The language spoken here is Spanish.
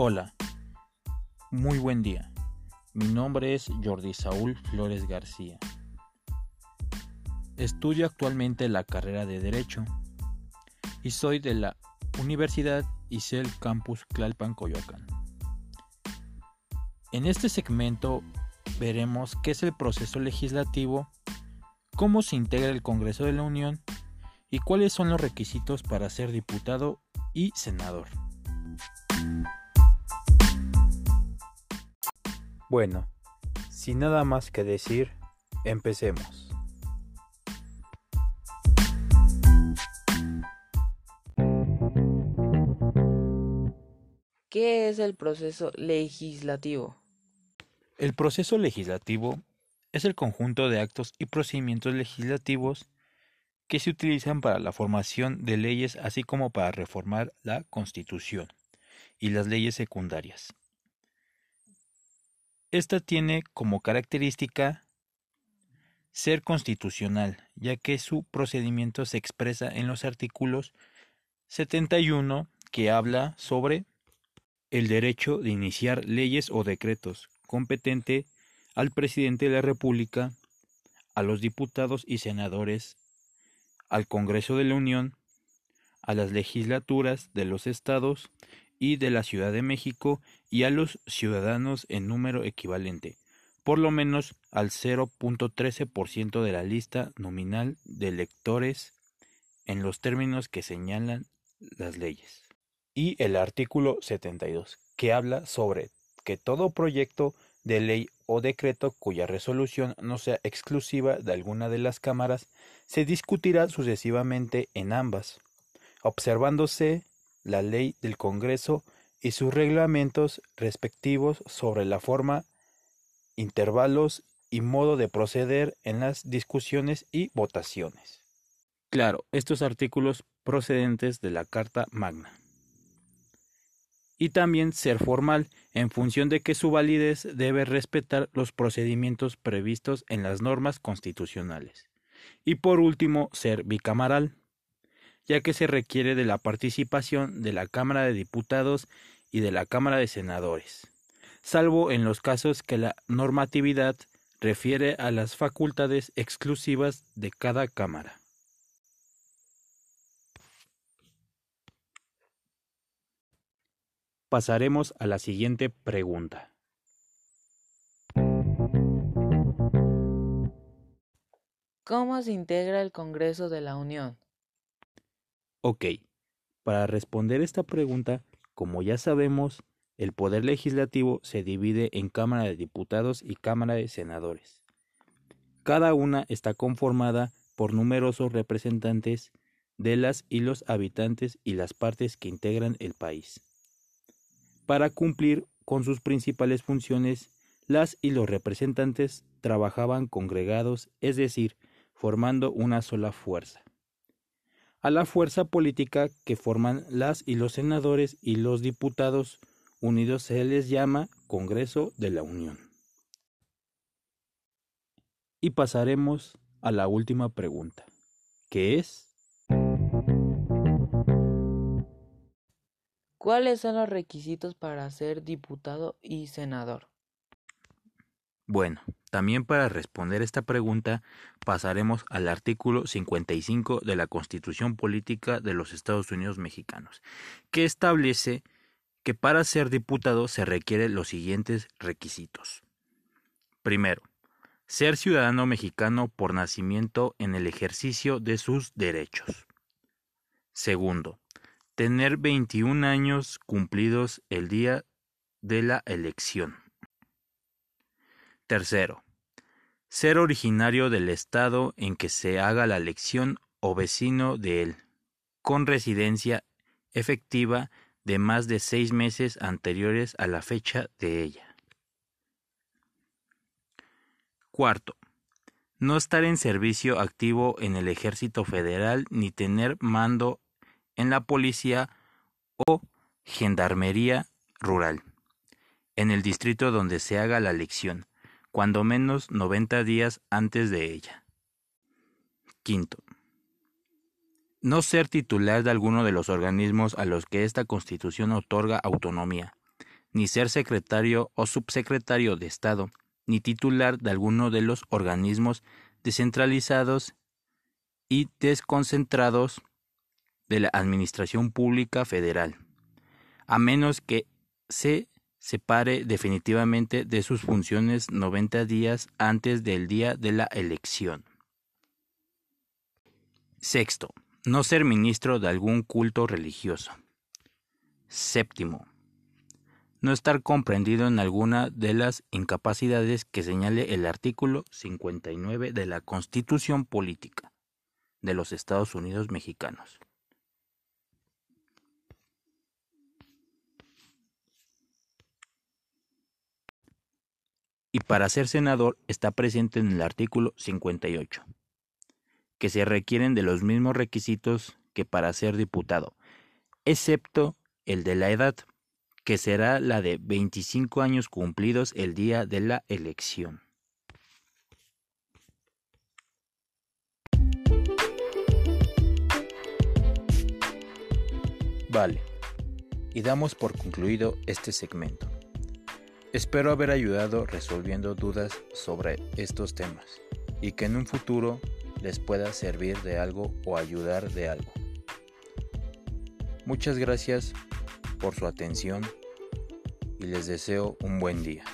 Hola, muy buen día. Mi nombre es Jordi Saúl Flores García. Estudio actualmente la carrera de Derecho y soy de la Universidad ICEL Campus Clalpan, Coyoacán. En este segmento veremos qué es el proceso legislativo, cómo se integra el Congreso de la Unión y cuáles son los requisitos para ser diputado y senador. Bueno, sin nada más que decir, empecemos. ¿Qué es el proceso legislativo? El proceso legislativo es el conjunto de actos y procedimientos legislativos que se utilizan para la formación de leyes así como para reformar la Constitución y las leyes secundarias. Esta tiene como característica ser constitucional, ya que su procedimiento se expresa en los artículos 71 que habla sobre el derecho de iniciar leyes o decretos, competente al presidente de la República, a los diputados y senadores, al Congreso de la Unión, a las legislaturas de los estados y de la Ciudad de México y a los ciudadanos en número equivalente, por lo menos al 0.13% de la lista nominal de electores en los términos que señalan las leyes. Y el artículo 72, que habla sobre que todo proyecto de ley o decreto cuya resolución no sea exclusiva de alguna de las cámaras se discutirá sucesivamente en ambas, observándose la ley del Congreso y sus reglamentos respectivos sobre la forma, intervalos y modo de proceder en las discusiones y votaciones. Claro, estos artículos procedentes de la Carta Magna. Y también ser formal, en función de que su validez debe respetar los procedimientos previstos en las normas constitucionales. Y por último, ser bicamaral ya que se requiere de la participación de la Cámara de Diputados y de la Cámara de Senadores, salvo en los casos que la normatividad refiere a las facultades exclusivas de cada Cámara. Pasaremos a la siguiente pregunta. ¿Cómo se integra el Congreso de la Unión? Ok, para responder esta pregunta, como ya sabemos, el poder legislativo se divide en Cámara de Diputados y Cámara de Senadores. Cada una está conformada por numerosos representantes de las y los habitantes y las partes que integran el país. Para cumplir con sus principales funciones, las y los representantes trabajaban congregados, es decir, formando una sola fuerza a la fuerza política que forman las y los senadores y los diputados unidos se les llama Congreso de la Unión. Y pasaremos a la última pregunta, que es ¿Cuáles son los requisitos para ser diputado y senador? Bueno, también para responder esta pregunta pasaremos al artículo 55 de la Constitución Política de los Estados Unidos Mexicanos, que establece que para ser diputado se requieren los siguientes requisitos. Primero, ser ciudadano mexicano por nacimiento en el ejercicio de sus derechos. Segundo, tener 21 años cumplidos el día de la elección. Tercero, ser originario del estado en que se haga la elección o vecino de él, con residencia efectiva de más de seis meses anteriores a la fecha de ella. Cuarto, no estar en servicio activo en el ejército federal ni tener mando en la policía o gendarmería rural, en el distrito donde se haga la elección, cuando menos 90 días antes de ella. Quinto. No ser titular de alguno de los organismos a los que esta Constitución otorga autonomía, ni ser secretario o subsecretario de Estado, ni titular de alguno de los organismos descentralizados y desconcentrados de la Administración Pública Federal, a menos que se separe definitivamente de sus funciones 90 días antes del día de la elección. Sexto, no ser ministro de algún culto religioso. Séptimo, no estar comprendido en alguna de las incapacidades que señale el artículo 59 de la Constitución Política de los Estados Unidos Mexicanos. Y para ser senador está presente en el artículo 58, que se requieren de los mismos requisitos que para ser diputado, excepto el de la edad que será la de 25 años cumplidos el día de la elección. Vale, y damos por concluido este segmento. Espero haber ayudado resolviendo dudas sobre estos temas y que en un futuro les pueda servir de algo o ayudar de algo. Muchas gracias por su atención y les deseo un buen día.